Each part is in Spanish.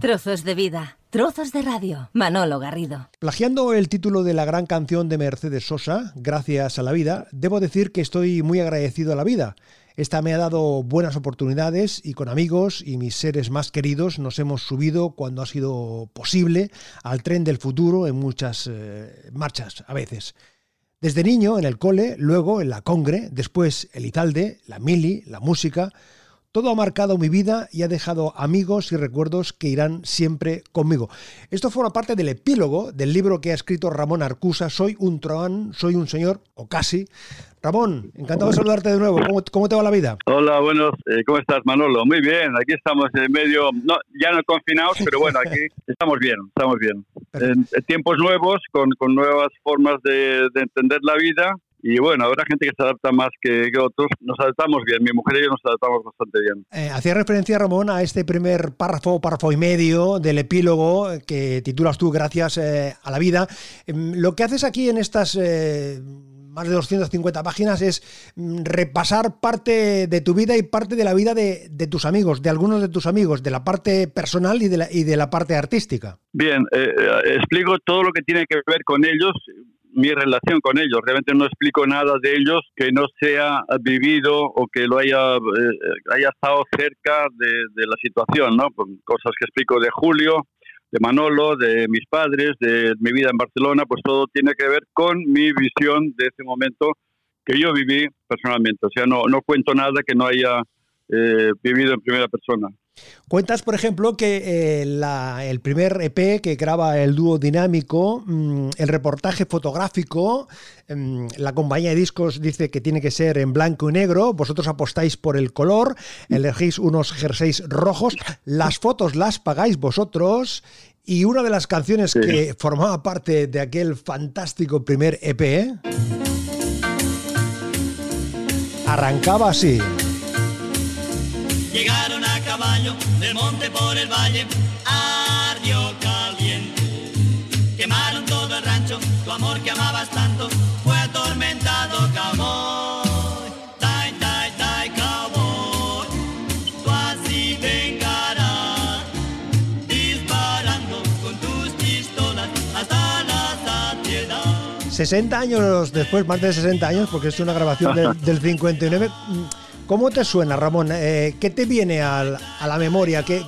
Trozos de vida, trozos de radio. Manolo Garrido. Plagiando el título de la gran canción de Mercedes Sosa, Gracias a la vida, debo decir que estoy muy agradecido a la vida. Esta me ha dado buenas oportunidades y con amigos y mis seres más queridos nos hemos subido cuando ha sido posible al tren del futuro en muchas eh, marchas a veces. Desde niño en el cole, luego en la Congre, después el Italde, la Mili, la música, todo ha marcado mi vida y ha dejado amigos y recuerdos que irán siempre conmigo. Esto forma parte del epílogo del libro que ha escrito Ramón Arcusa, Soy un troán, soy un señor, o casi. Ramón, encantado de saludarte de nuevo. ¿Cómo, te va la vida? Hola, buenos. Eh, ¿Cómo estás, Manolo? Muy bien. Aquí estamos en medio, no, ya no confinados, pero bueno, aquí estamos bien, estamos bien. En, tiempos nuevos, con, nuevas formas de entender la vida y bueno, habrá gente que se adapta más que, otros. Nos adaptamos bien, mi mujer y yo nos adaptamos bastante bien. Eh, hacía referencia, Ramón, a este primer párrafo, párrafo y medio del epílogo que titulas tú Gracias eh, a la vida. Em, lo que haces aquí en estas... Eh, más de 250 páginas es mm, repasar parte de tu vida y parte de la vida de, de, tus amigos, de algunos de tus amigos, de la parte personal y de la, y de la parte artística. Bien, explico todo lo que tiene que ver con ellos mi relación con ellos. Realmente no explico nada de ellos que no sea vivido o que lo haya, eh, haya estado cerca de, la situación, ¿no? Cosas que explico de Julio, de Manolo, de mis padres, de mi vida en Barcelona, pues todo tiene que ver con mi visión de ese momento que yo viví personalmente. O sea, no, no cuento nada que no haya eh, vivido en primera persona. Cuentas, por ejemplo, que eh, el primer EP que graba el dúo dinámico, mm, el reportaje fotográfico, mm, la compañía de discos dice que tiene que ser en blanco y negro, vosotros apostáis por el color, elegís unos jerseys rojos, las fotos las pagáis vosotros. Y una de las canciones que formaba parte de aquel fantástico primer EP arrancaba así. Llegaron caballo del monte por el valle, ardió caliente. Quemaron todo el rancho, tu amor que amabas tanto fue atormentado, cowboy. Tai, tai, tai. Tú así vengarás, disparando con tus pistolas hasta la saciedad. 60 años después, más de 60 años, porque es una grabación del 59 ¿Cómo te suena, Ramón? Eh, ¿Qué te viene a, la memoria? ¿Qué,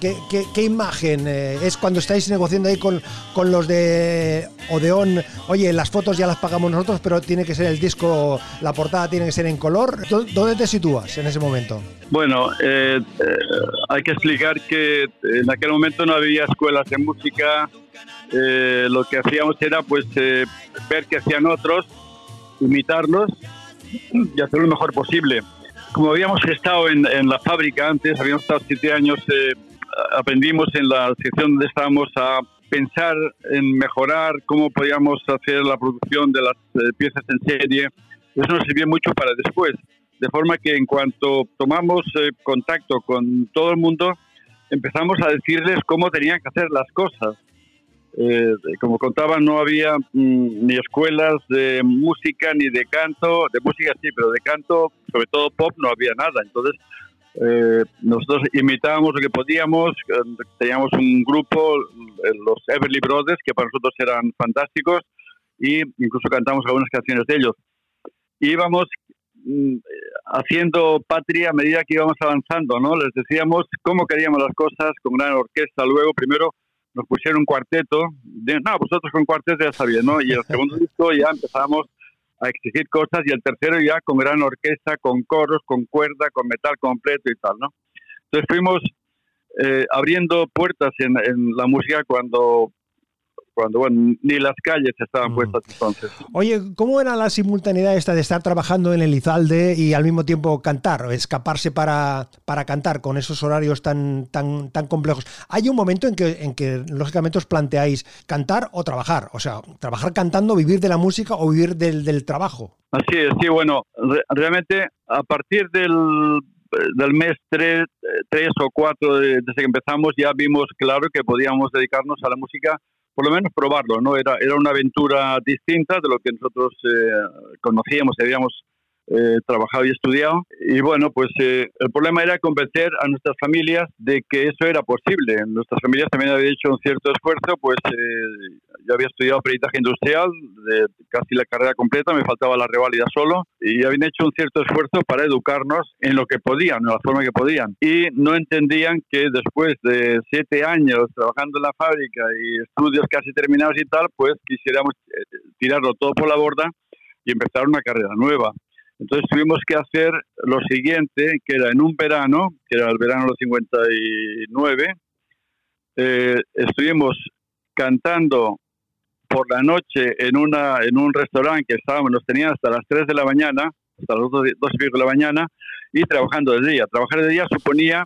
imagen eh, es cuando estáis negociando ahí con, los de Odeón? Oye, las fotos ya las pagamos nosotros, pero tiene que ser el disco, la portada tiene que ser en color. ¿Dónde te sitúas en ese momento? Bueno, eh, hay que explicar que en aquel momento no había escuelas de música. lo que hacíamos era pues ver qué hacían otros, imitarlos y hacer lo mejor posible como habíamos estado en, la fábrica antes, habíamos estado siete años, eh, aprendimos en la sección donde estábamos a pensar en mejorar cómo podíamos hacer la producción de las eh, piezas en serie. Eso nos sirvió mucho para después. De forma que en cuanto tomamos eh, contacto con todo el mundo, empezamos a decirles cómo tenían que hacer las cosas. Eh, como contaba, no había mm, ni escuelas de música ni de canto, de música sí, pero de canto, sobre todo pop, no había nada. Entonces, eh, nosotros imitábamos lo que podíamos, eh, teníamos un grupo, los Everly Brothers, que para nosotros eran fantásticos, y incluso cantamos algunas canciones de ellos. Íbamos mm, haciendo patria a medida que íbamos avanzando, ¿no? Les decíamos cómo queríamos las cosas, con gran orquesta, luego primero nos pusieron un cuarteto. De, no, vosotros con cuarteto ya bien, ¿no? Y el segundo disco ya empezamos a exigir cosas y el tercero ya con gran orquesta, con coros, con cuerda, con metal completo y tal, ¿no? Entonces fuimos eh, abriendo puertas en, en, la música cuando cuando bueno, ni las calles estaban puestas entonces. Oye, ¿cómo era la simultaneidad esta de estar trabajando en el Izalde y al mismo tiempo cantar, escaparse para, para cantar con esos horarios tan, tan, tan complejos? Hay un momento en que, en que lógicamente os planteáis cantar o trabajar, o sea, trabajar cantando, vivir de la música o vivir del, del trabajo. Así es, sí, bueno, realmente a partir del, del mes 3, tres o 4 desde que empezamos ya vimos claro que podíamos dedicarnos a la música por lo menos probarlo, ¿no? Era, era una aventura distinta de lo que nosotros eh, conocíamos y habíamos eh, trabajado y estudiado. Y bueno, pues eh, el problema era convencer a nuestras familias de que eso era posible. Nuestras familias también habían hecho un cierto esfuerzo, pues eh, yo había estudiado peritaje industrial, de casi la carrera completa, me faltaba la reválida solo, y habían hecho un cierto esfuerzo para educarnos en lo que podían, en la forma que podían. Y no entendían que después de siete años trabajando en la fábrica y estudios casi terminados y tal, pues quisiéramos tirarlo todo por la borda y empezar una carrera nueva. Entonces tuvimos que hacer lo siguiente, que era en un verano, que era el verano del 59, eh, estuvimos cantando por la noche en, una, en un restaurante que estábamos, nos tenían hasta las 3 de la mañana, hasta las 2, y pico de la mañana, y trabajando de día. Trabajar de día suponía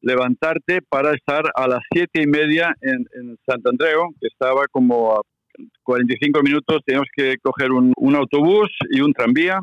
levantarte para estar a las 7 y media en, en Andreu, que estaba como a 45 minutos, teníamos que coger un, un autobús y un tranvía,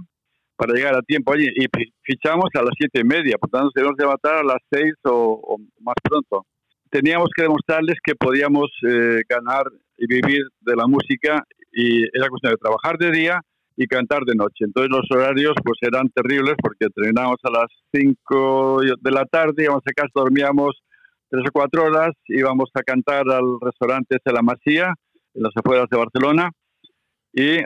para llegar a tiempo allí y fichamos a las siete y media, por tanto debemos levantar a las seis o, más pronto. Teníamos que demostrarles que podíamos eh, ganar y vivir de la música y era cuestión de trabajar de día y cantar de noche. Entonces los horarios pues eran terribles porque terminábamos a las cinco de la tarde, íbamos a casa, dormíamos tres o cuatro horas, íbamos a cantar al restaurante de la Masía, en las afueras de Barcelona,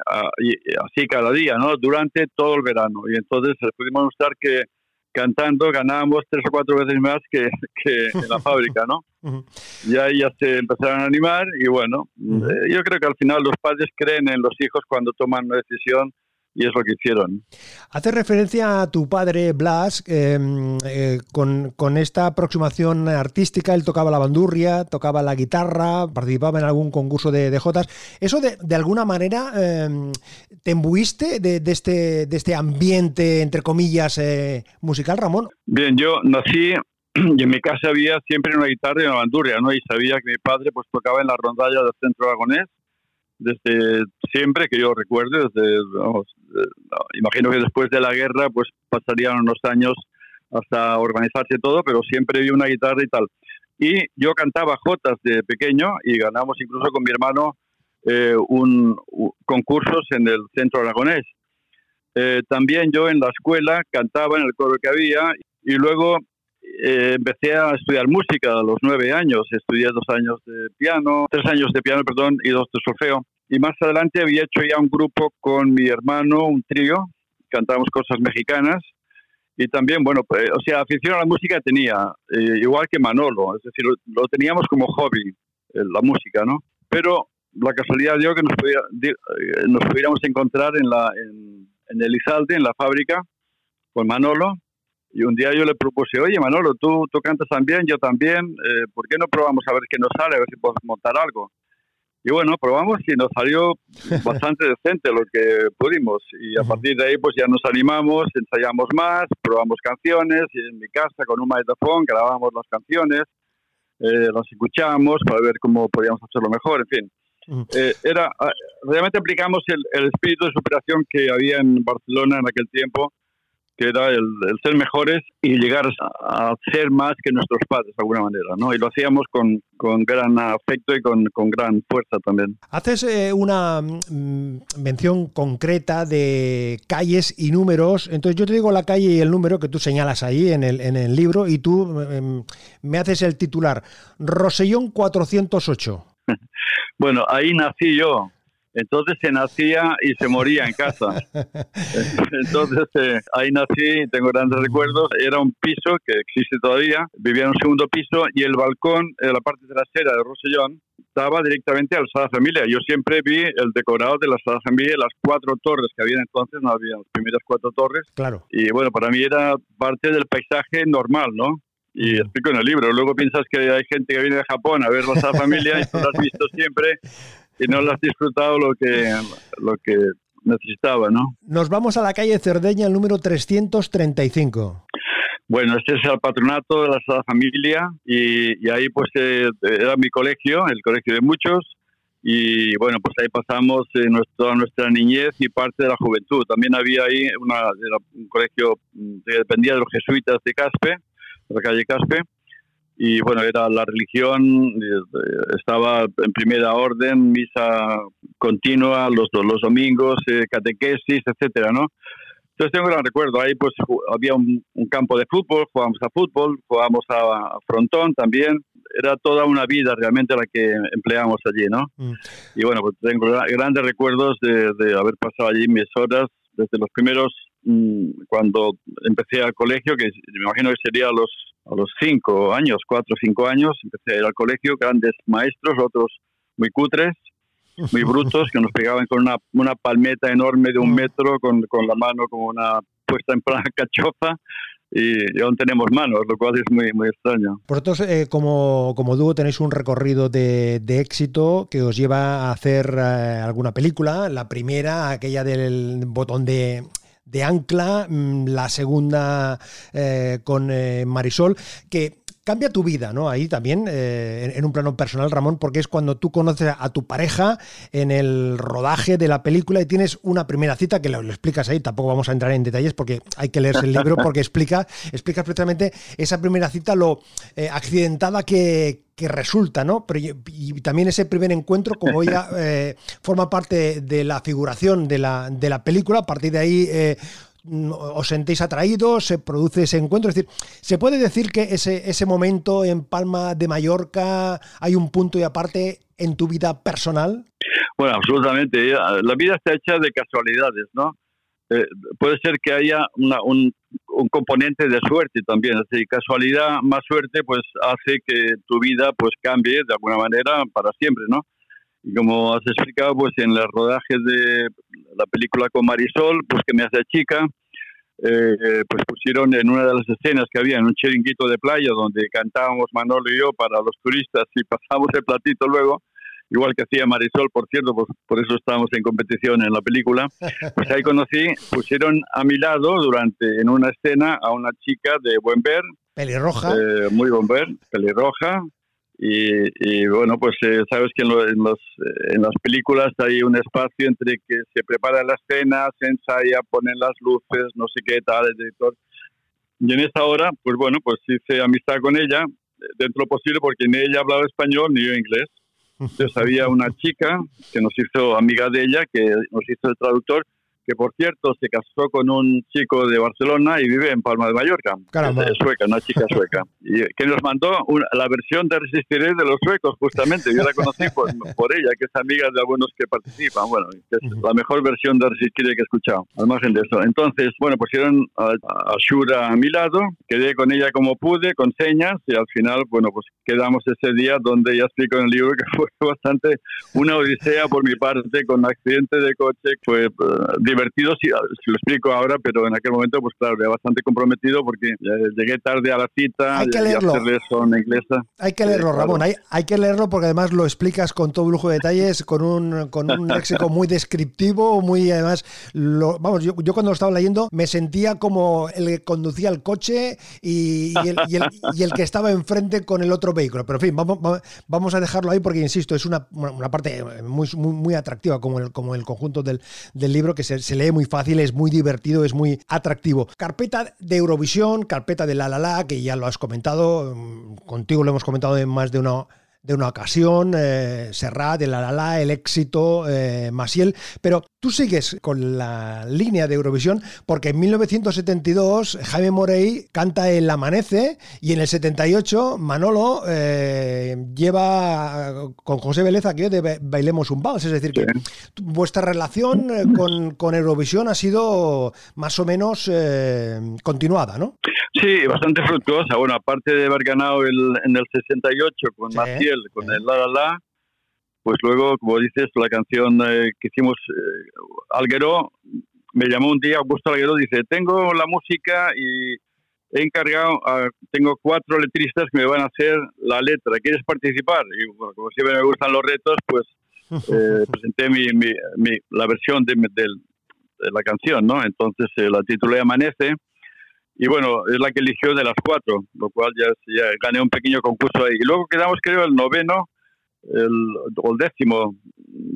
Ah, y, así cada día, ¿no? Durante todo el verano. Y entonces pudimos mostrar que cantando ganábamos tres o cuatro veces más que, que en la fábrica, ¿no? Y ahí ya se empezaron a animar y bueno, eh, yo creo que al final los padres creen en los hijos cuando toman una decisión y es lo que hicieron. Hace referencia a tu padre Blas, em, eh, con, esta aproximación artística, él tocaba la bandurria, tocaba la guitarra, participaba en algún concurso de, de Jotas. ¿Eso de, alguna manera em, te embuiste de, este, de este ambiente, entre comillas, eh, musical, Ramón? Bien, yo nací y en mi casa había siempre una guitarra y una bandurria, ¿no? Y sabía que mi padre pues tocaba en la rondalla del centro aragonés desde siempre que yo recuerde, desde, vamos, imagino que después de la guerra pues pasarían unos años hasta organizarse todo, pero siempre vi una guitarra y tal. Y yo cantaba jotas de pequeño y ganamos incluso con mi hermano eh, un, concursos en el centro aragonés. Eh, también yo en la escuela cantaba en el coro que había y luego eh, empecé a estudiar música a los nueve años. Estudié dos años de piano, tres años de piano, perdón, y dos de solfeo. Y más adelante había hecho ya un grupo con mi hermano, un trío, cantábamos cosas mexicanas. Y también, bueno, pues, o sea, afición a la música tenía, eh, igual que Manolo, es decir, lo, teníamos como hobby, eh, la música, ¿no? Pero la casualidad dio que nos, podía, nos pudiéramos encontrar en, la, en, en Elizalde, en la fábrica, con Manolo, y un día yo le propuse, oye Manolo, tú, tú cantas también, yo también, eh, ¿por qué no probamos a ver qué nos sale, a ver si podemos montar algo? Y bueno, probamos y nos salió bastante decente lo que pudimos. Y a partir de ahí pues ya nos animamos, ensayamos más, probamos canciones y en mi casa con un magnetofón grabamos las canciones, eh, las escuchamos para ver cómo podíamos hacerlo mejor, en fin. Eh, era, ah, realmente aplicamos el, el espíritu de superación que había en Barcelona en aquel tiempo que era el, ser mejores y llegar a, ser más que nuestros padres de alguna manera, ¿no? Y lo hacíamos con, con gran afecto y con, con, gran fuerza también. Haces eh, una mm, mención concreta de calles y números, entonces yo te digo la calle y el número que tú señalas ahí en el, en el libro y tú em, me haces el titular, Rosellón 408. bueno, ahí nací yo, entonces se nacía y se moría en casa. Entonces eh, ahí nací, tengo grandes recuerdos. Era un piso que existe todavía. Vivía en un segundo piso y el balcón, en la parte trasera de Rosellón, estaba directamente al Sala Familia. Yo siempre vi el decorado de la Sala Familia, las cuatro torres que había entonces, no había las primeras cuatro torres. Claro. Y bueno, para mí era parte del paisaje normal, ¿no? y explico en el libro. Luego piensas que hay gente que viene de Japón a ver la Sala Familia y tú lo has visto siempre y no lo has disfrutado lo que, lo que necesitaba, ¿no? Nos vamos a la calle Cerdeña, el número 335. Bueno, este es el patronato de la Familia y, ahí pues eh, era mi colegio, el colegio de muchos y bueno, pues ahí pasamos eh, toda nuestra niñez y parte de la juventud. También había ahí una, un colegio que dependía de los jesuitas de Caspe, de la calle Caspe, y bueno, era la religión, eh, estaba en primera orden, misa continua los, los domingos, eh, catequesis, etcétera, ¿no? Entonces tengo un gran recuerdo. Ahí pues había un, campo de fútbol, jugábamos a fútbol, jugábamos a, frontón también. Era toda una vida realmente la que empleamos allí, ¿no? Mm. Y bueno, pues tengo grandes recuerdos de, de haber pasado allí mis horas desde los primeros cuando empecé al colegio, que me imagino que sería a los, a los cinco años, cuatro o cinco años, empecé a ir al colegio, grandes maestros, otros muy cutres, muy brutos, que nos pegaban con una, una palmeta enorme de un mm. metro, con, con la mano como una puesta en plan cachofa, y, aún tenemos manos, lo cual es muy, muy extraño. Vosotros, eh, como, como dúo, tenéis un recorrido de, de, éxito que os lleva a hacer eh, alguna película. La primera, aquella del botón de, de ancla, mm, la segunda eh, con Marisol, que cambia tu vida, ¿no? Ahí también, eh, en, un plano personal, Ramón, porque es cuando tú conoces a tu pareja en el rodaje de la película y tienes una primera cita que lo, explicas ahí, tampoco vamos a entrar en detalles porque hay que leerse el libro porque explica, explica precisamente esa primera cita, lo eh, accidentada que, resulta, ¿no? Pero, y, también ese primer encuentro, como ella eh, forma parte de la figuración de la, de la película, a partir de ahí os sentéis atraídos, se produce ese encuentro. Es decir, ¿se puede decir que ese, ese momento en Palma de Mallorca hay un punto y aparte en tu vida personal? Bueno, absolutamente. La vida está hecha de casualidades, ¿no? Eh, puede ser que haya un, un, componente de suerte también. Así, casualidad más suerte, pues hace que tu vida pues cambie de alguna manera para siempre, ¿no? Y como has explicado, pues en los rodajes de la película con Marisol, pues que me hace chica, eh, pues pusieron en una de las escenas que había en un chiringuito de playa donde cantábamos Manolo y yo para los turistas y pasamos el platito luego, igual que hacía Marisol, por cierto, pues por eso estábamos en competición en la película, pues ahí conocí, pusieron a mi lado durante, en una escena a una chica de buen ver, pelirroja, eh, muy buen ver, pelirroja, y, bueno, pues eh, sabes que en, los, eh, en las películas hay un espacio entre que se prepara la escena, se ensaya, ponen las luces, no sé qué tal, el director. Y en esta hora, pues bueno, pues hice amistad con ella, dentro de lo posible, porque ni ella hablaba español ni yo inglés. Entonces había una chica que nos hizo amiga de ella, que nos hizo el traductor, que por cierto se casó con un chico de Barcelona y vive en Palma de Mallorca. Caramba. Es sueca, una chica sueca. Y que nos mandó la versión de Resistiré de los suecos, justamente. Yo la conocí por, ella, que es amiga de algunos que participan. Bueno, es la mejor versión de Resistiré que he escuchado, al margen de eso. Entonces, bueno, pusieron a, a Shura a mi lado, quedé con ella como pude, con señas, y al final, bueno, pues quedamos ese día donde ya explico en el libro que fue bastante una odisea por mi parte, con accidente de coche, fue eh, divertido, si, lo explico ahora, pero en aquel momento, pues claro, era bastante comprometido porque llegué tarde a la cita. Hay que leerlo. inglesa. Hay que leerlo, Ramón, hay, hay, que leerlo porque además lo explicas con todo lujo de detalles, con un, con un léxico muy descriptivo, muy además, lo, vamos, yo, yo, cuando lo estaba leyendo me sentía como el que conducía el coche y, y, el, y, el, y el que estaba enfrente con el otro vehículo. Pero en fin, vamos, vamos a dejarlo ahí porque, insisto, es una, una parte muy, muy, muy atractiva como el, como el conjunto del, del libro que se, se, lee muy fácil, es muy divertido, es muy atractivo. Carpeta de Eurovisión, carpeta de La La La, que ya lo has comentado, mm, contigo lo hemos comentado en más de una de una ocasión, eh, Serrat, el Alalá, el éxito, eh, Masiel, pero tú sigues con la línea de Eurovisión porque en 1972 Jaime Morey canta El Amanece y en el 78 Manolo eh, lleva con José Vélez aquello de Bailemos un Vals, es decir, que vuestra relación eh, con, con, Eurovisión ha sido más o menos eh, continuada, ¿no? Sí, bastante fructuosa. Bueno, aparte de haber ganado el, en el 68 con Maciel, con el La La La, pues luego, como dices, la canción eh, que hicimos, eh, Alguero, me llamó un día Augusto Alguero, dice, tengo la música y he encargado, tengo cuatro letristas que me van a hacer la letra, ¿quieres participar? Y bueno, como siempre me gustan los retos, pues eh, presenté mi, mi, la versión de, de, la canción, ¿no? Entonces la titulé Amanece y bueno, es la que eligió de las cuatro, lo cual ya, ya gané un pequeño concurso ahí. Y luego quedamos, creo, el noveno el, décimo,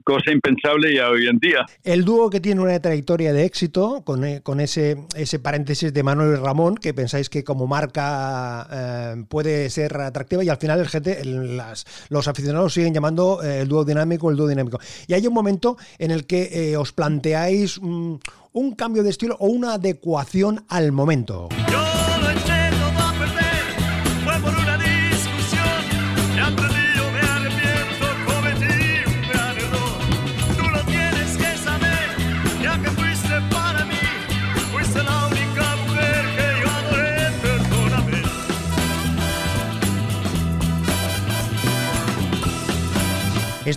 cosa impensable ya hoy en día. El dúo que tiene una trayectoria de éxito, con, eh, con ese, ese paréntesis de Manuel y Ramón, que pensáis que como marca eh, puede ser atractiva y al final el gente, las, los aficionados siguen llamando eh, el dúo dinámico el dúo dinámico. Y hay un momento en el que os planteáis un cambio de estilo o una adecuación al momento.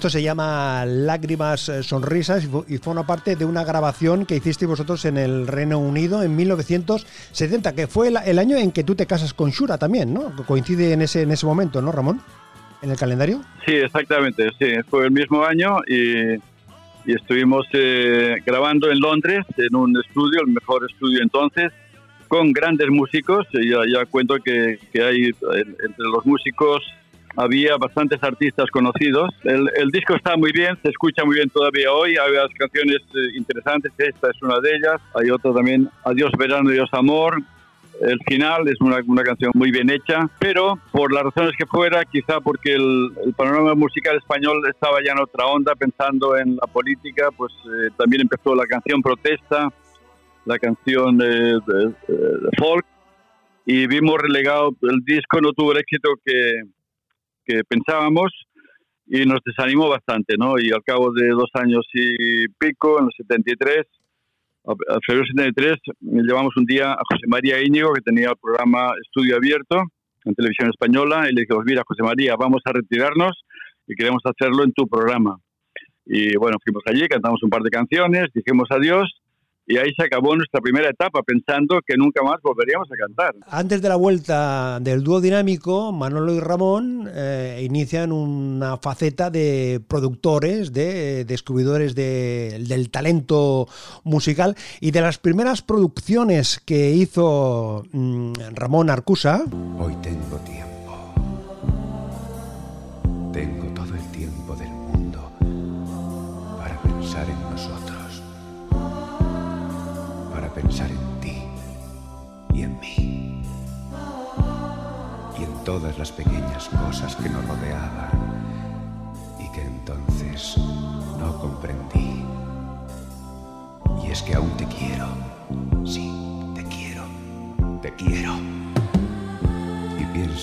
Esto se llama Lágrimas eh, Sonrisas y forma parte de una grabación que hicisteis vosotros en el Reino Unido en 1970, que fue el, año en que tú te casas con Shura también, ¿no? Coincide en ese, en ese momento, ¿no, Ramón? ¿En el calendario? Sí, exactamente, sí. Fue el mismo año y, estuvimos eh, grabando en Londres, en un estudio, el mejor estudio entonces, con grandes músicos. Ya, ya cuento que, que hay entre los músicos había bastantes artistas conocidos. El, disco está muy bien, se escucha muy bien todavía hoy. Hay varias canciones eh, interesantes, esta es una de ellas. Hay otra también, Adiós Verano, Adiós Amor. El final es una, una, canción muy bien hecha, pero por las razones que fuera, quizá porque el, panorama musical español estaba ya en otra onda, pensando en la política, pues eh, también empezó la canción Protesta, la canción de folk, y vimos relegado, el disco no tuvo el éxito que, que pensábamos y nos desanimó bastante, ¿no? Y al cabo de dos años y pico, en los 73, a febrero 73, llevamos un día a José María Íñigo, que tenía el programa Estudio Abierto en televisión española, y le dijimos, mira, José María, vamos a retirarnos y queremos hacerlo en tu programa. Y bueno, fuimos allí, cantamos un par de canciones, dijimos adiós y ahí se acabó nuestra primera etapa pensando que nunca más volveríamos a cantar. Antes de la vuelta del dúo dinámico, Manolo y Ramón eh, inician una faceta de productores, de descubridores del talento musical y de las primeras producciones que hizo mm, Ramón Arcusa. Hoy tengo tiempo. Tengo todas las pequeñas cosas que nos rodeaban y que entonces no comprendí. Y es que aún te quiero, sí, te quiero, te quiero.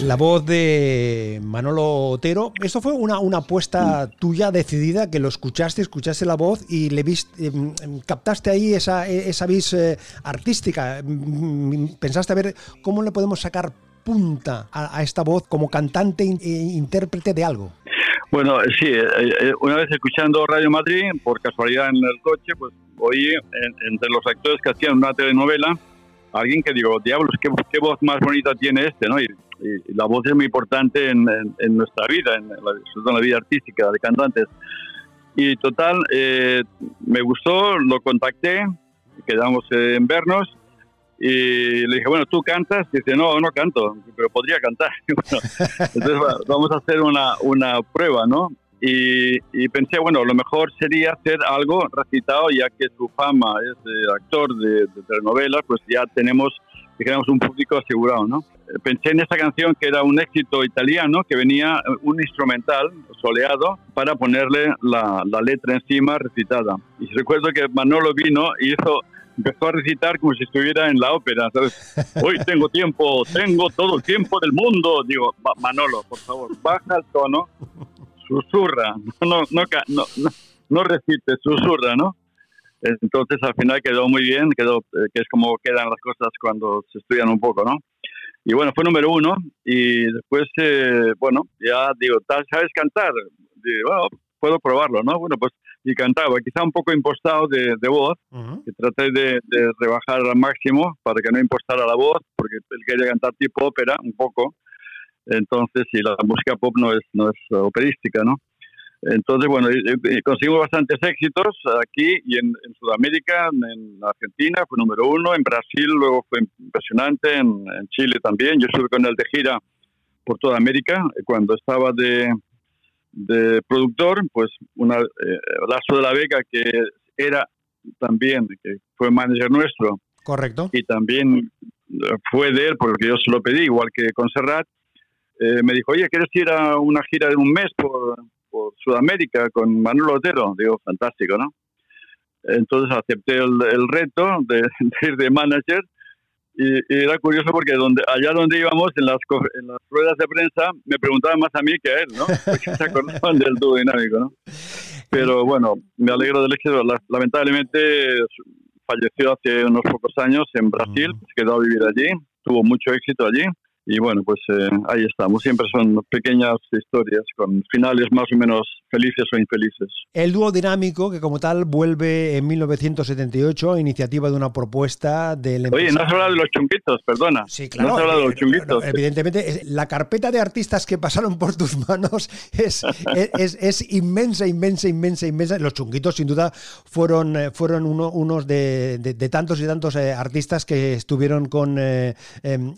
La voz de Manolo Otero, esto fue una, apuesta tuya decidida, que lo escuchaste, escuchaste la voz y le viste, em, em, captaste ahí esa, esa vis eh, artística. Mm, pensaste a ver cómo le podemos sacar punta a, esta voz como cantante e intérprete de algo. Bueno, sí, eh, eh, una vez escuchando Radio Madrid, por casualidad en el coche, pues oí entre los actores que hacían una telenovela, alguien que digo, diablos, qué, qué voz más bonita tiene este, ¿no? Y y, la voz es muy importante en, en, nuestra vida, en la, en la, vida artística de cantantes. Y total, eh, me gustó, lo contacté, quedamos en vernos y le dije, bueno, ¿tú cantas? Y dice, no, no canto, pero podría cantar. entonces vamos a hacer una, una prueba, ¿no? Y, y, pensé, bueno, lo mejor sería hacer algo recitado, ya que su fama es de actor de, de telenovelas, pues ya tenemos, digamos, un público asegurado, ¿no? pensé en esta canción que era un éxito italiano, que venía eh, un instrumental soleado para ponerle la, la letra encima recitada. Y recuerdo que Manolo vino y hizo empezó a recitar como si estuviera en la ópera, Hoy tengo tiempo, tengo todo el tiempo del mundo. Digo, Manolo, por favor, baja el tono, susurra, no, no, no, no, no recite, susurra, ¿no? Entonces al final quedó muy bien, quedó, eh, que es como quedan las cosas cuando se estudian un poco, ¿no? Y bueno, fue número uno. Y después, eh, bueno, ya digo, ¿sabes cantar? Digo, bueno, puedo probarlo, ¿no? Bueno, pues y cantaba, quizá un poco impostado de, voz, que traté de, rebajar al máximo para que no impostara la voz, porque él quería cantar tipo ópera, un poco. Entonces, si la música pop no es, no es operística, ¿no? Entonces, bueno, conseguimos bastantes éxitos aquí y en, Sudamérica, en Argentina fue número uno, en Brasil luego fue impresionante, en, Chile también. Yo estuve con él de gira por toda América cuando estaba de, de productor, pues una, eh, Lazo de la Vega, que era también, que fue manager nuestro. Correcto. Y también fue de él, porque yo se lo pedí, igual que con Serrat, eh, me dijo, oye, ¿quieres ir a una gira de un mes por, por Sudamérica con Manuel Otero? Digo, fantástico, ¿no? Entonces acepté el, el reto de, de, ir de manager y, y, era curioso porque donde, allá donde íbamos, en las, en las ruedas de prensa, me preguntaban más a mí que a él, ¿no? Porque se acordaban del dúo dinámico, ¿no? Pero bueno, me alegro del éxito. Lamentablemente falleció hace unos pocos años en Brasil, se quedó a vivir allí, tuvo mucho éxito allí y bueno, pues eh, ahí estamos. Siempre son pequeñas historias con finales más o menos felices o infelices. El dúo dinámico, que como tal vuelve en 1978 a iniciativa de una propuesta del Oye, no has hablado de los chunguitos, perdona. Sí, claro. No has hablado de los chunguitos. evidentemente, la carpeta de artistas que pasaron por tus manos es, es, es, inmensa, inmensa, inmensa, inmensa. Los chunguitos, sin duda, fueron, eh, fueron uno, unos de, de, de, tantos y tantos eh, artistas que estuvieron con eh,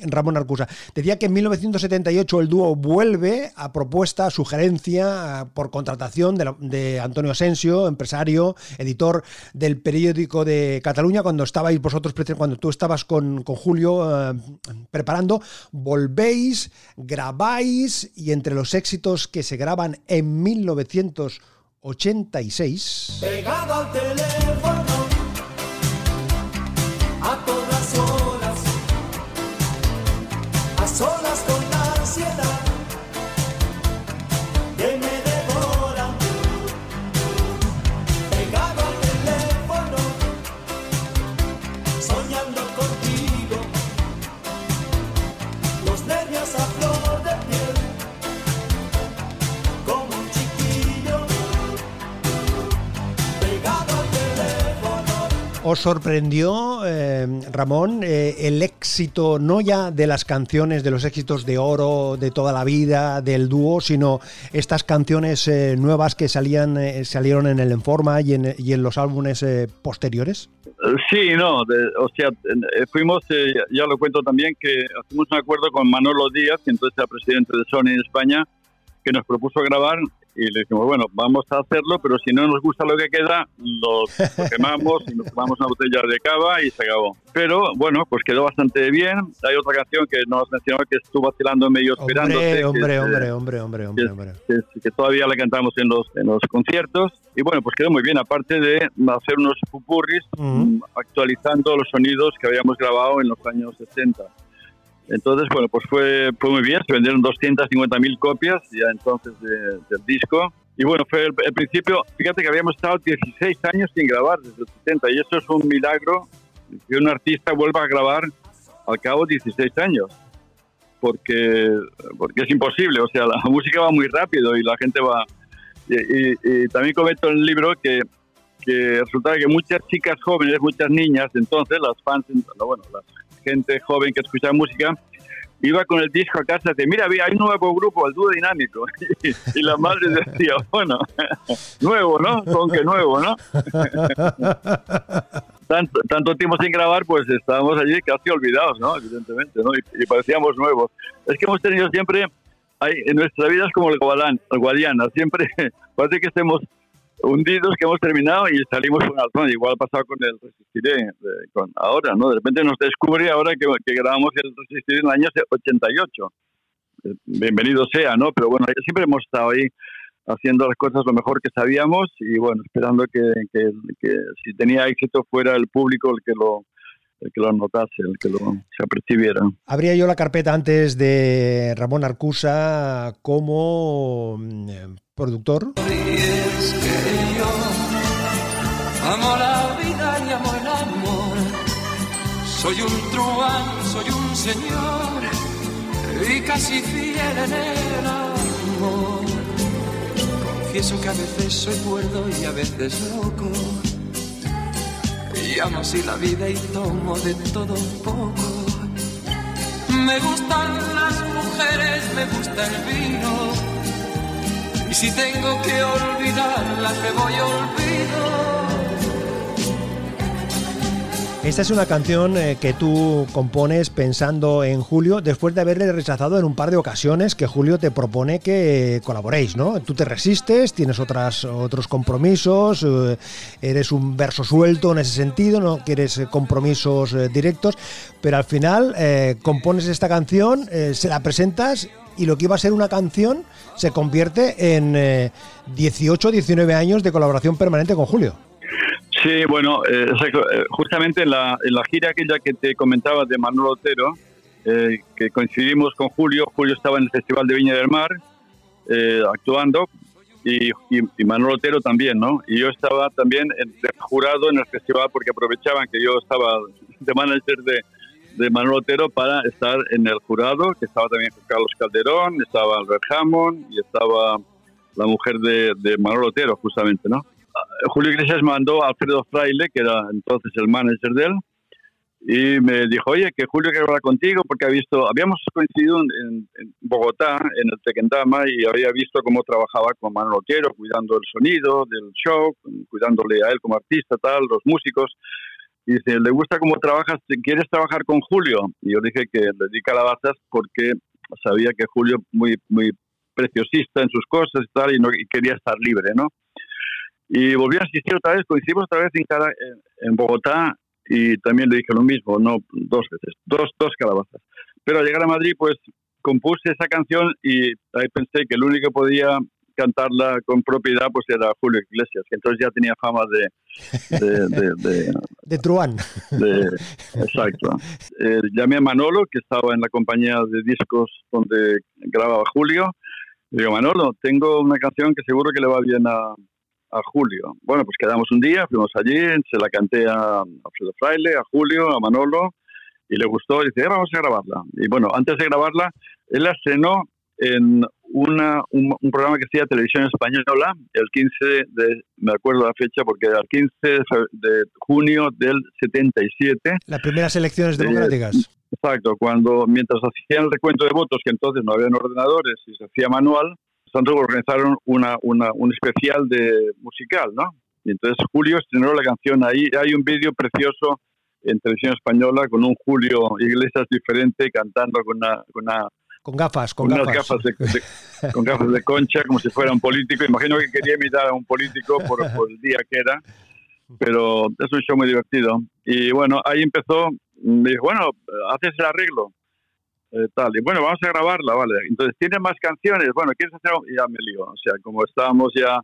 Ramón Arcusa. Decía que en 1978 el dúo vuelve a propuesta, sugerencia por contratación de, Antonio Asensio, empresario, editor del periódico de Cataluña, cuando estabais vosotros, cuando tú estabas con, con Julio eh, preparando, volvéis, grabáis y entre los éxitos que se graban en 1986... Pegado al teléfono. ¿Os sorprendió, eh, Ramón, eh, el éxito no ya de las canciones, de los éxitos de oro de toda la vida, del dúo, sino estas canciones eh, nuevas que salían, eh, salieron en el Enforma y en, y en los álbumes eh, posteriores? Sí, no, de, o sea, fuimos, ya lo cuento también, que hicimos un acuerdo con Manolo Díaz, que entonces era presidente de Sony en España, que nos propuso grabar y le dijimos, bueno, vamos a hacerlo, pero si no nos gusta lo que queda, lo, lo quemamos y nos tomamos una botella de cava y se acabó. Pero bueno, pues quedó bastante bien. Hay otra canción que nos mencionó que estuvo vacilando medio esperándote. Hombre, que, hombre, hombre, hombre, hombre, hombre, que, que, que, todavía la cantamos en los, en los conciertos. Y bueno, pues quedó muy bien, aparte de hacer unos pupurris uh -huh. actualizando los sonidos que habíamos grabado en los años 60. Entonces, bueno, pues fue, fue muy bien, se vendieron 250.000 copias ya entonces de, del disco. Y bueno, fue el, el, principio, fíjate que habíamos estado 16 años sin grabar desde el 70 y eso es un milagro que un artista vuelva a grabar al cabo de 16 años. Porque, porque es imposible, o sea, la música va muy rápido y la gente va... Y, y, y también comento en el libro que, que que muchas chicas jóvenes, muchas niñas, entonces las fans, bueno, las gente joven que escuchaba música, iba con el disco a casa de, mira, hay un nuevo grupo, el dúo dinámico. Y, la madre decía, bueno, nuevo, ¿no? Con que nuevo, ¿no? tanto, tanto, tiempo sin grabar, pues estábamos allí casi olvidados, ¿no? Evidentemente, ¿no? Y, y parecíamos nuevos. Es que hemos tenido siempre, hay, en nuestra vida es como el, Guadalán, el Guadiana, siempre parece que estemos hundidos que hemos terminado y salimos con Alzón. Igual ha pasado con el Resistiré, eh, con ahora, ¿no? De repente nos descubre ahora que, que grabamos el Resistiré en el año 88. Eh, bienvenido sea, ¿no? Pero bueno, siempre hemos estado ahí haciendo las cosas lo mejor que sabíamos y bueno, esperando que, que, que si tenía éxito fuera el público el que lo, el que lo notase, el que lo se apercibiera. Abría yo la carpeta antes de Ramón Arcusa como mm, productor. Es que yo amo la vida y amo el amor. Soy un truán, soy un señor y casi fiel en el amor. Confieso que a veces soy cuerdo y a veces loco. Y amo así la vida y tomo de todo un poco. Me gustan las mujeres, me gusta el vino. Y si tengo que olvidarlas, me voy olvido. Esta es una canción eh, que tú compones pensando en Julio después de haberle rechazado en un par de ocasiones que Julio te propone que colaboréis, ¿no? Tú te resistes, tienes otras, otros compromisos, eh, eres un verso suelto en ese sentido, no quieres eh, compromisos directos, pero al final compones esta canción, se la presentas y lo que iba a ser una canción se convierte en eh, 18 19 años de colaboración permanente con Julio. Sí, bueno, eh, eh, justamente en la, en la gira aquella que te comentaba de Manuel Otero, eh, que coincidimos con Julio, Julio estaba en el Festival de Viña del Mar eh, actuando y, y, Manuel Otero también, ¿no? Y yo estaba también en- jurado en el festival porque aprovechaban que yo estaba de manager de, de Manuel Otero para estar en el jurado, que estaba también Carlos Calderón, estaba Albert Hammond y estaba la mujer de, de Manuel Otero, justamente, ¿no? Julio Iglesias mandó a Alfredo Fraile, que era entonces el manager de él, y me dijo, oye, que Julio quiere hablar contigo porque ha visto, habíamos coincidido en, en- en Bogotá, en el Tequendama, y había visto cómo trabajaba con Manuel Otero, cuidando el sonido del show, cuidándole a él como artista, tal, los músicos. Y dice, ¿le gusta cómo trabajas? ¿Quieres trabajar con Julio? Y yo dije que le di calabazas porque sabía que Julio muy, muy preciosista en sus cosas y tal, y, no, y quería estar libre, ¿no? Y volví a asistir otra vez, coincidimos otra vez en, en, Bogotá y también le dije lo mismo, no dos veces, dos, dos calabazas. Pero al llegar a Madrid, pues compuse esa canción y ahí pensé que el único que podía cantarla con propiedad pues era Julio Iglesias, que entonces ya tenía fama de... de, de- de- De Truán. exacto. Eh, llamé a Manolo, que estaba en la compañía de discos donde grababa Julio. Le digo, Manolo, tengo una canción que seguro que le va bien a, a Julio. Bueno, pues quedamos un día, fuimos allí, se la canté a Alfredo Fraile, a Julio, a Manolo, y le gustó, y dice, "Eh, vamos a grabarla. Y bueno, antes de grabarla, él la estrenó en una, un, un programa que hacía Televisión Española, el 15 de, me acuerdo la fecha, porque era el 15 de, junio del 77. Las primeras elecciones democráticas. Exacto, cuando mientras hacían el recuento de votos, que entonces no habían ordenadores y se hacía manual, entonces organizaron una, una, un especial de musical, ¿no? Y entonces Julio estrenó la canción ahí. Hay un vídeo precioso en televisión española con un Julio Iglesias diferente cantando con una, con una Con gafas, con unas gafas. gafas de, de- con gafas de concha como si fuera un político. Imagino que quería imitar a un político por, por el día que era, pero es un show muy divertido. Y bueno, ahí empezó, me dijo, bueno, haces el arreglo. eh, tal, y bueno, vamos a grabarla, vale. Entonces, ¿tienes más canciones? Bueno, ¿quieres hacer? Y ya me lío. O sea, como estábamos ya,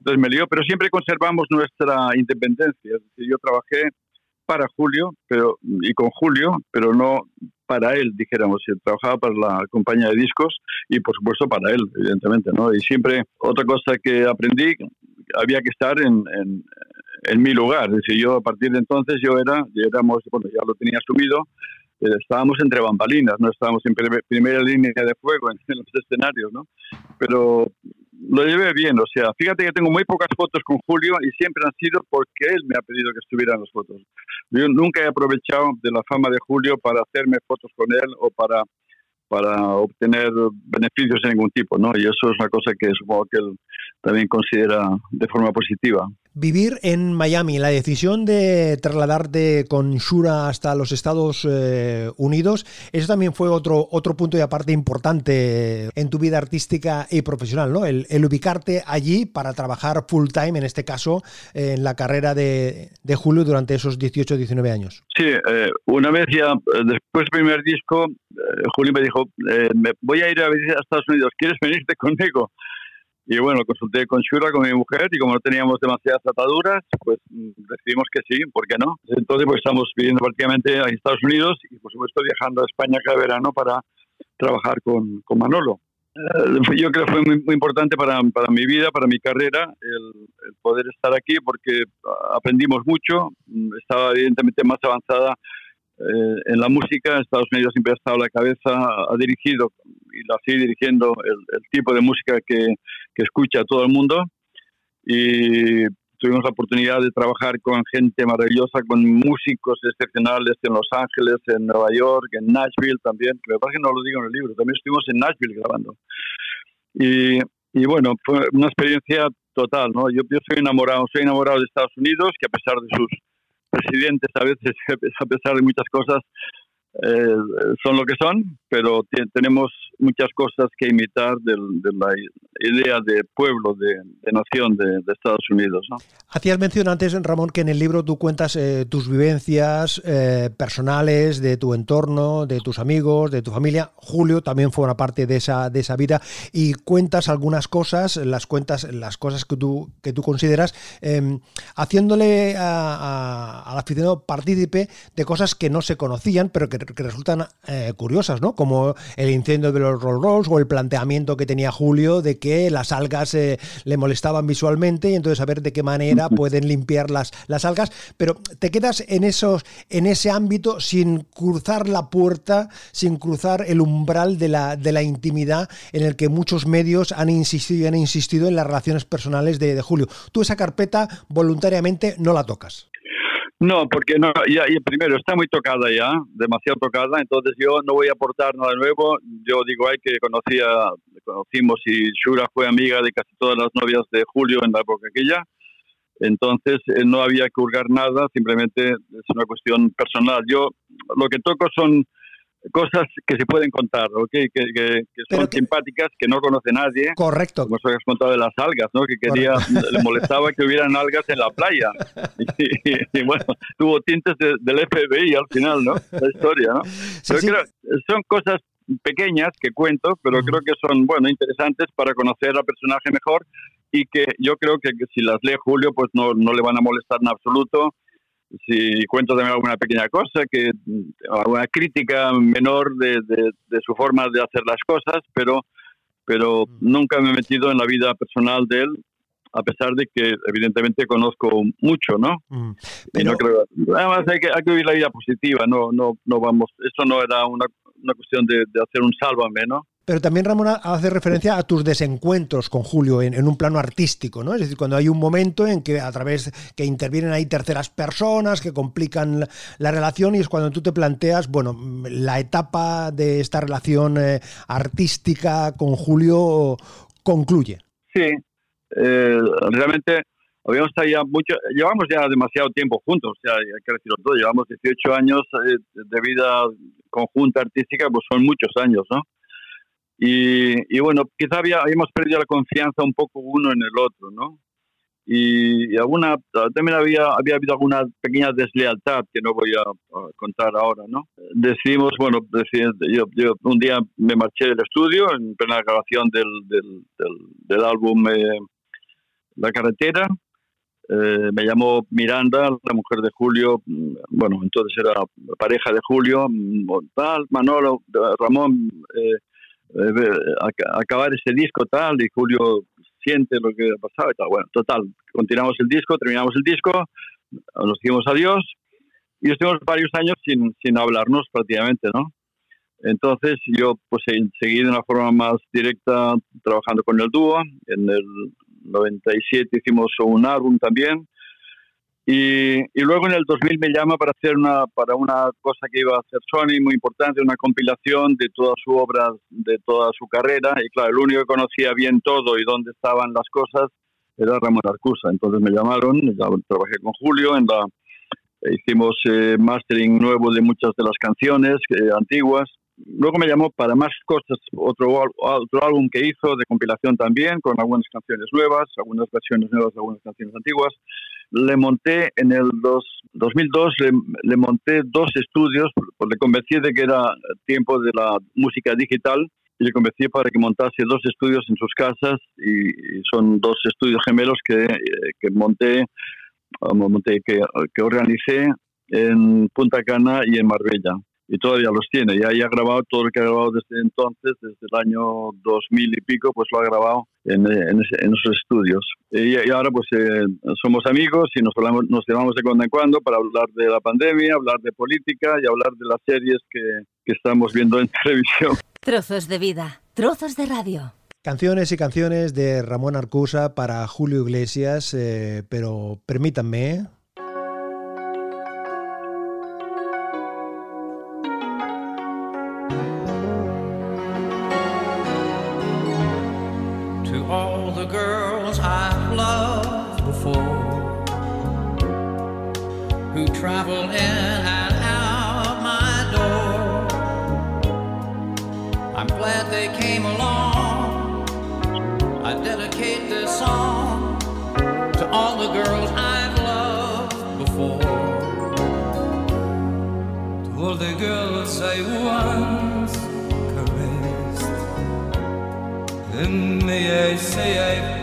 entonces me lío, pero siempre conservamos nuestra independencia. Es decir, yo trabajé para Julio, pero y con Julio, pero no para él, dijéramos, trabajaba para la compañía de discos y por supuesto para él, evidentemente, ¿no? Y siempre otra cosa que aprendí, había que estar en, en, mi lugar, es decir, yo a partir de entonces yo era, ya éramos, ya lo tenía asumido, eh, estábamos entre bambalinas, no estábamos en primer- primera línea de fuego en los escenarios, ¿no? Pero lo llevé bien, o sea, fíjate que tengo muy pocas fotos con Julio y siempre han sido porque él me ha pedido que estuviera en las fotos. Yo nunca he aprovechado de la fama de Julio para hacerme fotos con él o para, para obtener beneficios de ningún tipo, ¿no? Y eso es una cosa que supongo que él también considera de forma positiva. Vivir en Miami, la decisión de trasladarte con Shura hasta los Estados eh, Unidos, eso también fue otro, otro punto y aparte importante en tu vida artística y profesional, ¿no? El, ubicarte allí para trabajar full time, en este caso, en la carrera de, Julio durante esos 18 19 años. Sí, eh, una vez ya, eh, después del primer disco, Julio me dijo, voy a ir a a Estados Unidos, ¿quieres venirte conmigo? Y bueno, consulté con Shura, con mi mujer, y como no teníamos demasiadas ataduras, pues mm, decidimos que sí, ¿por qué no? Entonces, pues estamos viviendo prácticamente en Estados Unidos y, por supuesto, viajando a España cada verano para trabajar con, con Manolo. Eh, yo creo que fue muy, importante para, para, mi vida, para mi carrera, el, poder estar aquí porque aprendimos mucho. Estaba evidentemente más avanzada eh, en la música. Estados Unidos siempre ha estado a la cabeza, ha dirigido y la sigue dirigiendo el, el tipo de música que, que, escucha todo el mundo. Y tuvimos la oportunidad de trabajar con gente maravillosa, con músicos excepcionales en Los Ángeles, en Nueva York, en Nashville también. Me parece que no lo digo en el libro, también estuvimos en Nashville grabando. Y, y bueno, fue una experiencia total, ¿no? Yo, yo soy enamorado, soy enamorado de Estados Unidos, que a pesar de sus presidentes a veces, a pesar de muchas cosas, eh, son lo que son, pero te- tenemos muchas cosas que imitar del- de la idea de pueblo, de, de nación de, de Estados Unidos. ¿no? Hacías mención antes, Ramón, que en el libro tú cuentas eh, tus vivencias eh, personales, de tu entorno, de tus amigos, de tu familia. Julio también forma parte de esa, de esa vida y cuentas algunas cosas, las cuentas, las cosas que tú, que tú consideras, eh, haciéndole al aficionado partícipe de cosas que no se conocían, pero que, que resultan eh, curiosas, ¿no? Como el incendio de los Rolls Royce o el planteamiento que tenía Julio de que las algas eh, le molestaban visualmente y entonces saber de qué manera pueden limpiar las, las algas, pero te quedas en esos en ese ámbito sin cruzar la puerta, sin cruzar el umbral de la, de la intimidad en el que muchos medios han insistido y han insistido en las relaciones personales de, de Julio. Tú esa carpeta voluntariamente no la tocas. No, porque ya, primero está muy tocada ya, demasiado tocada, entonces yo no voy a aportar nada nuevo. Yo digo, ay, que conocía, conocimos y Shura fue amiga de casi todas las novias de Julio en la época aquella. Entonces eh, no había que hurgar nada, simplemente es una cuestión personal. Yo lo que toco son cosas que se pueden contar, ¿ok? que, que, que son que- simpáticas, que no conoce nadie. Correcto. Como que has contado de las algas, ¿no? Que quería, le molestaba que hubieran algas en la playa. Y, y, bueno, tuvo tintes de- del FBI al final, ¿no? La historia, ¿no? Sí. creo- son cosas pequeñas que cuento, pero creo que son, bueno, interesantes para conocer al personaje mejor y que yo creo que, que si las lee Julio, pues no, no le van a molestar en absoluto. Si cuento también alguna pequeña cosa, que alguna crítica menor de, de- de su forma de hacer las cosas, pero, pero nunca me he metido en la vida personal de él, a pesar de que evidentemente conozco mucho, ¿no? Mm. Pero- no creo- además hay que, hay que vivir la vida positiva, no, no, no vamos, eso no era una, una cuestión de, de hacer un sálvame, ¿no? Pero también Ramón hace referencia a tus desencuentros con Julio en, un plano artístico, ¿no? Es decir, cuando hay un momento en que a través que intervienen ahí terceras personas que complican la, la relación y es cuando tú te planteas, bueno, la etapa de esta relación eh, artística con Julio concluye. Sí, eh, realmente habíamos ya mucho, llevamos ya demasiado tiempo juntos, o sea, hay que decirlo todo, llevamos 18 años eh, de vida conjunta artística, pues son muchos años, ¿no? Y, bueno, quizá había, habíamos perdido la confianza un poco uno en el otro, ¿no? Y, y alguna, también había, había habido alguna pequeña deslealtad que no voy a, contar ahora, ¿no? Decidimos, bueno, yo, yo un día me marché del estudio en plena grabación del, del, del, álbum eh, La Carretera. Eh, me llamó Miranda, la mujer de Julio, mm, bueno, entonces era pareja de Julio, mm, tal, Manolo, Ramón, eh, acabar ese disco tal, y Julio siente lo que pasaba y tal. Bueno, total, continuamos el disco, terminamos el disco, nos dijimos adiós y estuvimos varios años sin, sin hablarnos prácticamente, ¿no? Entonces yo pues seguí de una forma más directa trabajando con el dúo. En el 97 hicimos un álbum también. Y, y luego en el 2000 me llama para hacer una, para una cosa que iba a hacer Sony muy importante, una compilación de toda su obra, de toda su carrera. Y claro, el único que conocía bien todo y dónde estaban las cosas era Ramón Arcusa. Entonces me llamaron, ya trabajé con Julio en la hicimos eh, mastering nuevo de muchas de las canciones eh, antiguas. Luego me llamó para más cosas, otro, otro álbum que hizo de compilación también, con algunas canciones nuevas, algunas versiones nuevas de algunas canciones antiguas. Le monté en el dos, 2002, le, le monté dos estudios, pues le convencí de que era tiempo de la música digital y le convencí para que montase dos estudios en sus casas y, son dos estudios gemelos que, eh, que monté vamos, monté, que, que organicé en Punta Cana y en Marbella. Y todavía los tiene. Ya, ya ha grabado todo lo que ha grabado desde entonces, desde el año 2000 y pico, pues lo ha grabado en, en, en esos estudios. Y, y ahora pues eh, somos amigos y nos, hablamos, nos llamamos de cuando en cuando para hablar de la pandemia, hablar de política y hablar de las series que, que estamos viendo en televisión. Trozos de vida, trozos de radio. Canciones y canciones de Ramón Arcusa para Julio Iglesias, eh, pero permítanme, in and out my door. I'm glad they came along. I dedicate this song to all the girls I've loved before. To all the girls I once caressed. And may I say I've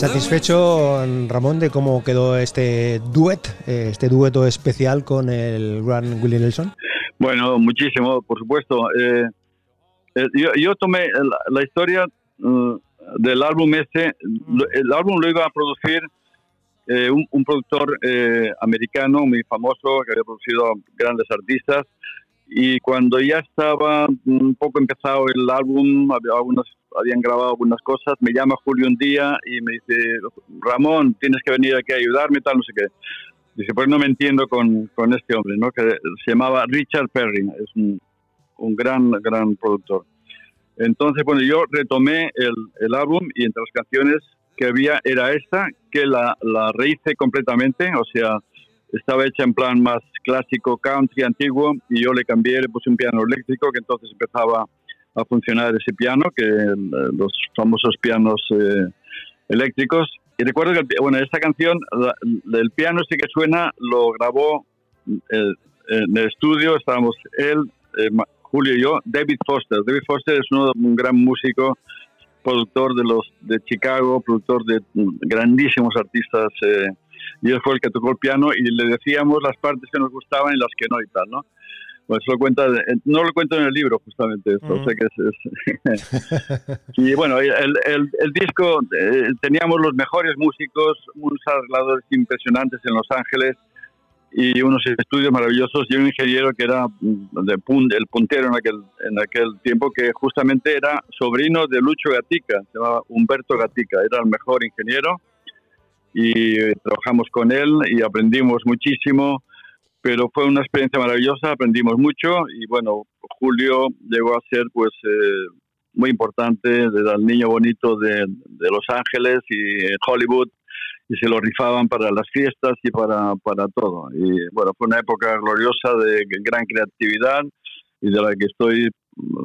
Satisfecho, Ramón, de cómo quedó este duet, eh, este dueto especial con el gran Willie Nelson. Bueno, muchísimo, por supuesto. Eh, eh, yo, tomé la, historia mm, del álbum este, el álbum lo iba a producir un, un productor americano muy famoso que había producido grandes artistas y cuando ya estaba un poco empezado el álbum, había algunos, habían grabado algunas cosas, me llama Julio un día y me dice, Ramón, tienes que venir aquí a ayudarme, tal, no sé qué. Dice, pues no me entiendo con, con este hombre, ¿no? Que se llamaba Richard Perry, es un, un gran, gran productor. Entonces, bueno, yo retomé el, el álbum y entre las canciones que había era esta, que la, la rehice completamente, o sea, estaba hecha en plan más clásico, country, antiguo, y yo le cambié, le puse un piano eléctrico, que entonces empezaba a funcionar ese piano, que eh, los famosos pianos eh, eléctricos. Y recuerdo que, bueno, esta canción, la- el piano sí que suena, lo grabó en el estudio, estábamos él, eh, Julio y yo, David Foster. David Foster es uno, un gran músico, productor de los de Chicago, productor de mm, grandísimos artistas, eh, y él fue el que tocó el piano y le decíamos las partes que nos gustaban y las que no y tal, ¿no? Pues lo cuenta, eh, no lo cuento en el libro justamente esto, o sea que es- es- y bueno, el, el- el disco, eh, teníamos los mejores músicos, unos arregladores impresionantes en Los Ángeles y unos estudios maravillosos y un ingeniero que era mm, de pun- el puntero en aquel, en aquel tiempo que justamente era sobrino de Lucho Gatica, se llamaba Humberto Gatica, era el mejor ingeniero y eh, trabajamos con él y aprendimos muchísimo, pero fue una experiencia maravillosa, aprendimos mucho y bueno, Julio llegó a ser pues eh, muy importante, era el niño bonito de, de Los Ángeles y Hollywood y se lo rifaban para las fiestas y para, para todo. Y bueno, fue una época gloriosa de gran creatividad y de la que estoy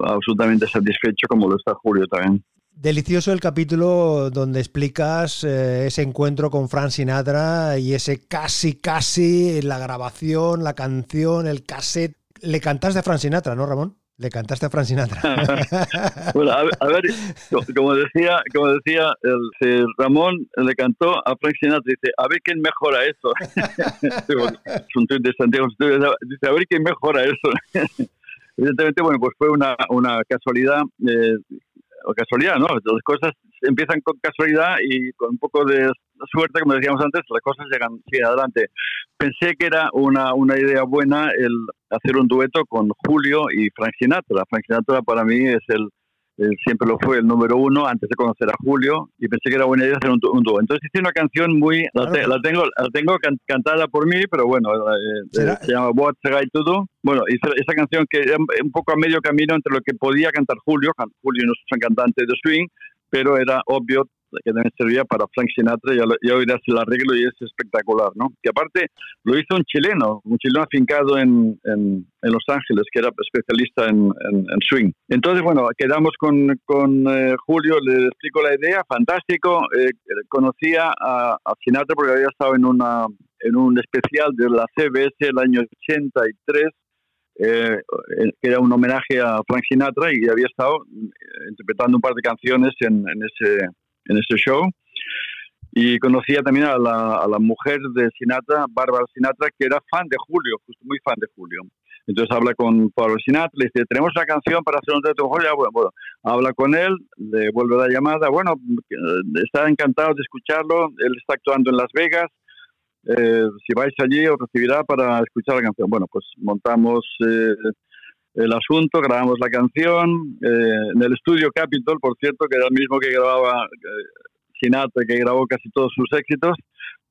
absolutamente satisfecho como lo está Julio también. Delicioso el capítulo donde explicas eh, ese encuentro con Frank Sinatra y ese casi, casi, la grabación, la canción, el cassette. Le cantaste a Frank Sinatra, ¿no, Ramón? Le cantaste a Frank Sinatra. Bueno, a, ver, co- como decía, como decía el, Ramón le cantó a Frank Sinatra, dice, a ver quién mejora eso. es un tuit de Santiago, dice, a ver quién mejora eso. Evidentemente, bueno, pues fue una, una casualidad, eh, o casualidad, ¿no? Las cosas empiezan con casualidad y con un poco de suerte, como decíamos antes, las cosas llegan siguen adelante. Pensé que era una, una idea buena el hacer un dueto con Julio y Frank Sinatra. Frank Sinatra para mí es el, el- siempre lo fue el número uno antes de conocer a Julio y pensé que era buena idea hacer un, un dúo. Entonces hice una canción muy, la, te- la tengo, la tengo can- cantada por mí, pero bueno, eh, eh, se llama What I to Do. Bueno, hice esa canción que era un poco a medio camino entre lo que podía cantar Julio, Julio no es un cantante de swing, pero era obvio que también servía para Frank Sinatra, ya, lo- ya oirás el arreglo y es espectacular, ¿no? Que aparte lo hizo un chileno, un chileno afincado en, en, en Los Ángeles, que era especialista en, en- swing. Entonces, bueno, quedamos con, con eh, Julio, le explico la idea, fantástico, eh, conocía a, a Sinatra porque había estado en, una, en un especial de la CBS el año 83, eh, que era un homenaje a Frank Sinatra y había estado eh, interpretando un par de canciones en, en ese, en ese show. Y conocía también a la, a la mujer de Sinatra, Bárbara Sinatra, que era fan de Julio, justo muy fan de Julio. Entonces habla con Pablo Sinatra, le dice, tenemos una canción para hacer un con Julio. Bueno, bueno, habla con él, le vuelve la llamada, bueno, eh, está encantado de escucharlo, él está actuando en Las Vegas, eh, si vais allí os recibirá para escuchar la canción. Bueno, pues montamos eh, el asunto, grabamos la canción eh, en el estudio Capitol, por cierto, que era el mismo que grababa eh, Sinatra, que grabó casi todos sus éxitos.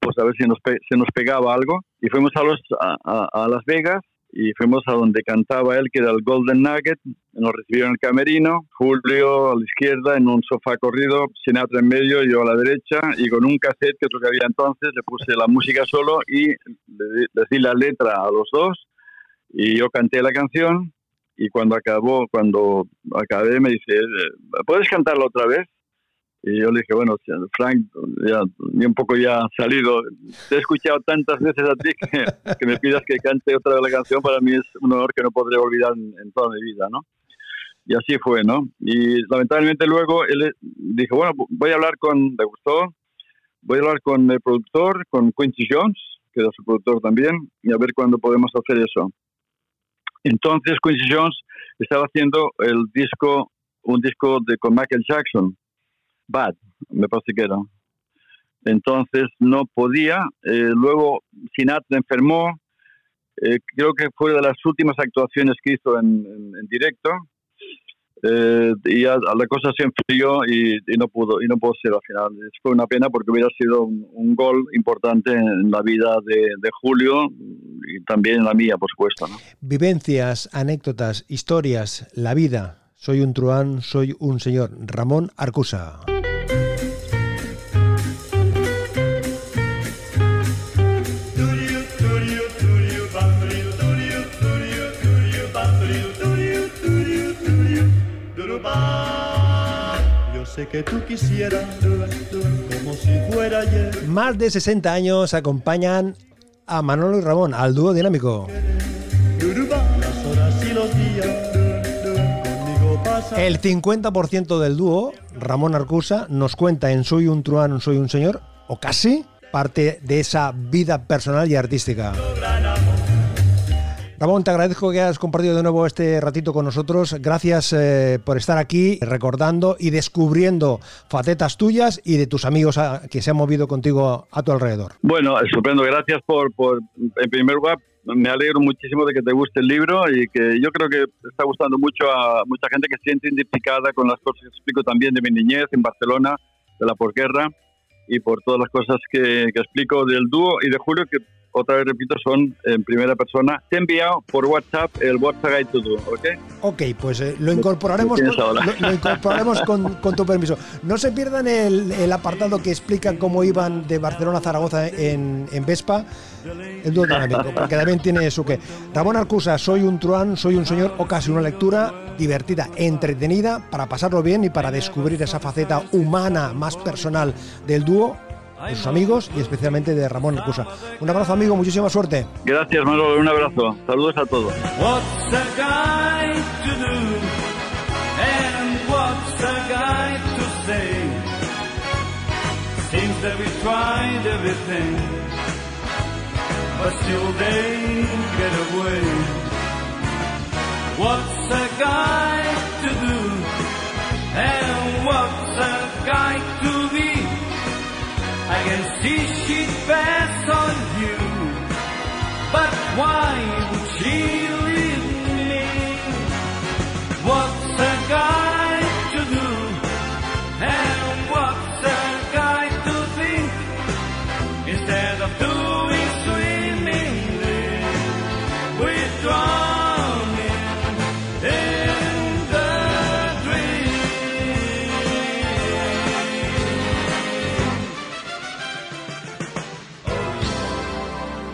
pues a ver si nos se nos pegaba algo. Y fuimos a, los, a, Las Vegas y fuimos a donde cantaba él, que era el Golden Nugget. Nos recibieron en el camerino, Julio a la izquierda en un sofá corrido, Sinatra en medio, yo a la derecha, y con un cassette, que es lo que había entonces, le puse la música solo y le, les di la letra a los dos y yo canté la canción y cuando acabó, cuando acabé me dice, "Eh, ¿puedes cantarla otra vez? Y yo le dije, bueno, Frank, ya, un poco ya salido, te he escuchado tantas veces a ti que, me pidas que cante otra vez la canción, para mí es un honor que no podré olvidar en, en toda mi vida, ¿no? Y así fue, ¿no? Y lamentablemente luego él dijo, bueno, voy a hablar con, le gustó, voy a hablar con el productor, con Quincy Jones, que era su productor también, y a ver cuándo podemos hacer eso. Entonces Quincy Jones estaba haciendo el disco, un disco de con Michael Jackson, Bad, me parece que era. Entonces no podía. eh, luego Sinatra enfermó. eh, creo que fue de las últimas actuaciones que hizo en, en- en directo. Eh, y ya la cosa se enfrió y, y no pudo y no pudo ser al final. Fue una pena porque hubiera sido un, un gol importante en la vida de, de Julio y también en la mía, por supuesto. ¿no? Vivencias, anécdotas, historias, la vida. Soy un truán, soy un señor. Ramón Arcusa. Que tú quisieras, como si fuera ayer. Más de 60 años acompañan a Manolo y Ramón, al dúo dinámico. Las horas y los días conmigo pasan. El 50% del dúo, Ramón Arcusa, nos cuenta en Soy un truán, soy un señor, o casi, parte de esa vida personal y artística. Ramón, te agradezco que hayas compartido de nuevo este ratito con nosotros. Gracias eh, por estar aquí recordando y descubriendo facetas tuyas y de tus amigos ah, que se han movido contigo a tu alrededor. Bueno, estupendo. Gracias por, por, en primer lugar, me alegro muchísimo de que te guste el libro y que yo creo que está gustando mucho a mucha gente que se siente identificada con las cosas que explico también de mi niñez en Barcelona, de la posguerra y por todas las cosas que, que explico del dúo y de Julio, que otra vez repito, son en primera persona. Te he enviado por WhatsApp el WhatsApp Guide to Do, ¿ok? Ok, pues eh, lo incorporaremos, Lo incorporaremos con, con tu permiso. No se pierdan el, el apartado que explica cómo iban de Barcelona a Zaragoza en, en Vespa, el dúo dinámico, porque también tiene su que. Ramón Arcusa, soy un truán, soy un señor, o casi una lectura divertida, entretenida, para pasarlo bien y para descubrir esa faceta humana más personal del dúo, de sus amigos y especialmente de Ramón Arcusa. Un abrazo amigo, muchísima suerte. Gracias, Manolo. Un abrazo. Saludos a todos. What's a guy to do? And what's a guy to say? Seems that we tried everything, but still they get away. What's a guy to do? And what's a guy to be? I can see she'd pass on you, but why